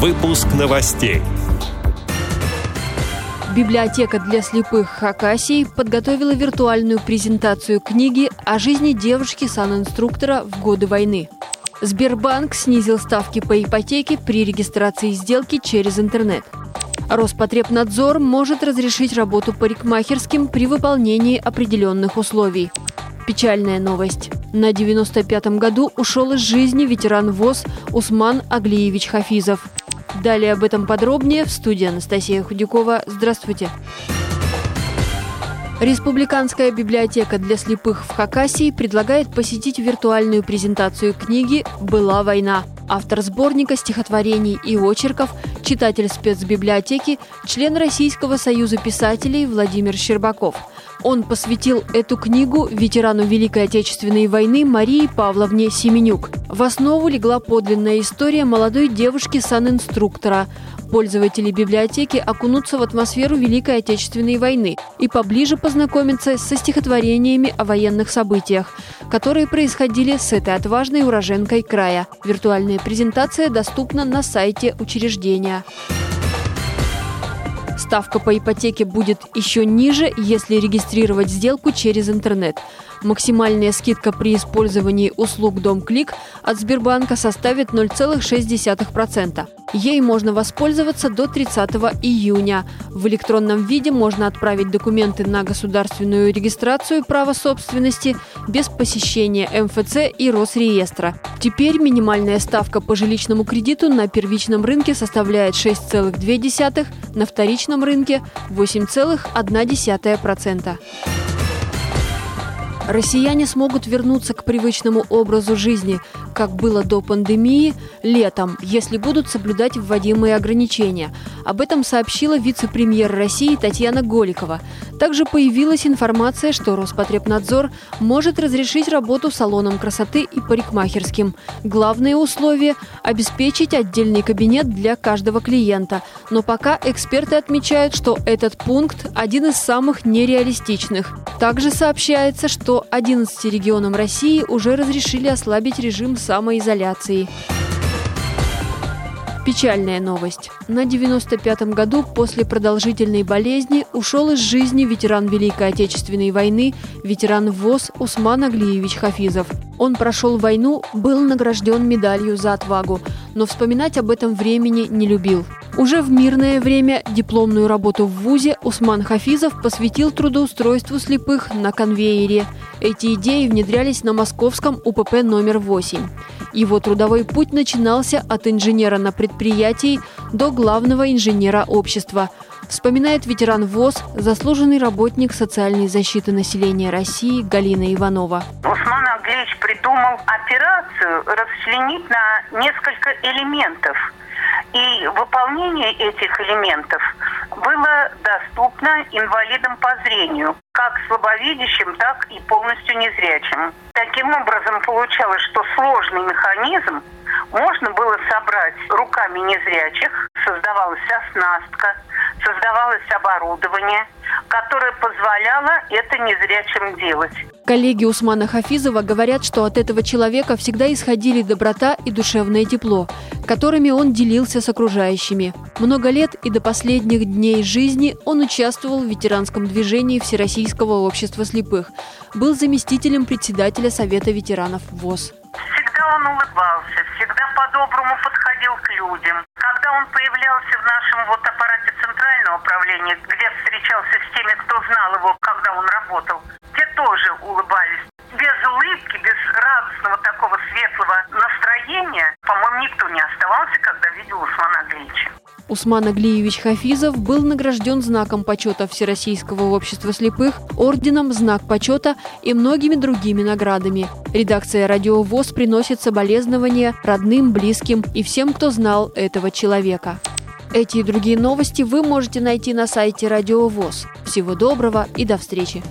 Выпуск новостей. Библиотека для слепых Хакасии подготовила виртуальную презентацию книги о жизни девушки-санинструктора в годы войны. Сбербанк снизил ставки по ипотеке при регистрации сделки через интернет. Роспотребнадзор может разрешить работу парикмахерским при выполнении определенных условий. Печальная новость. На 95-м году ушел из жизни ветеран ВОЗ Усман Аглиевич Хафизов. Далее об этом подробнее в студии Анастасия Худякова. Здравствуйте. Республиканская библиотека для слепых в Хакасии предлагает посетить виртуальную презентацию книги «Была война». Автор сборника стихотворений и очерков, читатель спецбиблиотеки, член Российского союза писателей Владимир Щербаков. Он посвятил эту книгу ветерану Великой Отечественной войны Марии Павловне Семенюк. В основу легла подлинная история молодой девушки-санинструктора, Пользователи библиотеки окунутся в атмосферу Великой Отечественной войны и поближе познакомятся со стихотворениями о военных событиях, которые происходили с этой отважной уроженкой края. Виртуальная презентация доступна на сайте учреждения. Ставка по ипотеке будет еще ниже, если регистрировать сделку через интернет. Максимальная скидка при использовании услуг «Дом Клик» от Сбербанка составит 0,6%. Ей можно воспользоваться до 30 июня. В электронном виде можно отправить документы на государственную регистрацию права собственности без посещения МФЦ и Росреестра. Теперь минимальная ставка по жилищному кредиту на первичном рынке составляет 6,2, на вторичном рынке 8,1%. Россияне смогут вернуться к привычному образу жизни, как было до пандемии, летом, если будут соблюдать вводимые ограничения. Об этом сообщила вице-премьер России Татьяна Голикова. Также появилась информация, что Роспотребнадзор может разрешить работу салонам красоты и парикмахерским. Главное условие – обеспечить отдельный кабинет для каждого клиента. Но пока эксперты отмечают, что этот пункт один из самых нереалистичных. Также сообщается, что 11 регионам России уже разрешили ослабить режим самоизоляции. Печальная новость. На 95-м году после продолжительной болезни ушел из жизни ветеран Великой Отечественной войны, ветеран ВОЗ Усман Аглиевич Хафизов. Он прошел войну, был награжден медалью за отвагу, но вспоминать об этом времени не любил. Уже в мирное время дипломную работу в ВУЗе Усман Хафизов посвятил трудоустройству слепых на конвейере. Эти идеи внедрялись на московском УПП номер 8. Его трудовой путь начинался от инженера на предприятии до главного инженера общества. Вспоминает ветеран ВОЗ, заслуженный работник социальной защиты населения России Галина Иванова. Усман Аглеевич придумал операцию расчленить на несколько элементов. И выполнение этих элементов было доступно инвалидам по зрению, как слабовидящим, так и полностью незрячим. Таким образом, получалось, что сложный механизм можно было собрать руками незрячих, создавалась оснастка, создавалось оборудование, которое позволяло это незрячим делать. Коллеги Усмана Хафизова говорят, что от этого человека всегда исходили доброта и душевное тепло, которыми он делился с окружающими. Много лет и до последних дней жизни он участвовал в ветеранском движении Всероссийского общества слепых, был заместителем председателя Совета ветеранов ВОЗ. Всегда он улыбался, всегда по-доброму подходил к людям. Когда он появлялся в нашем вот аппарате центрального управления, где встречался с теми, кто знал его, когда он работал, те тоже улыбались. По-моему, никто не оставался, когда видел Усмана Андреевича. Усман Аглиевич Хафизов был награжден знаком почета Всероссийского общества слепых, орденом «Знак почета» и многими другими наградами. Редакция «Радио ВОЗ» приносит соболезнования родным, близким и всем, кто знал этого человека. Эти и другие новости вы можете найти на сайте Радио ВОЗ. Всего доброго и до встречи!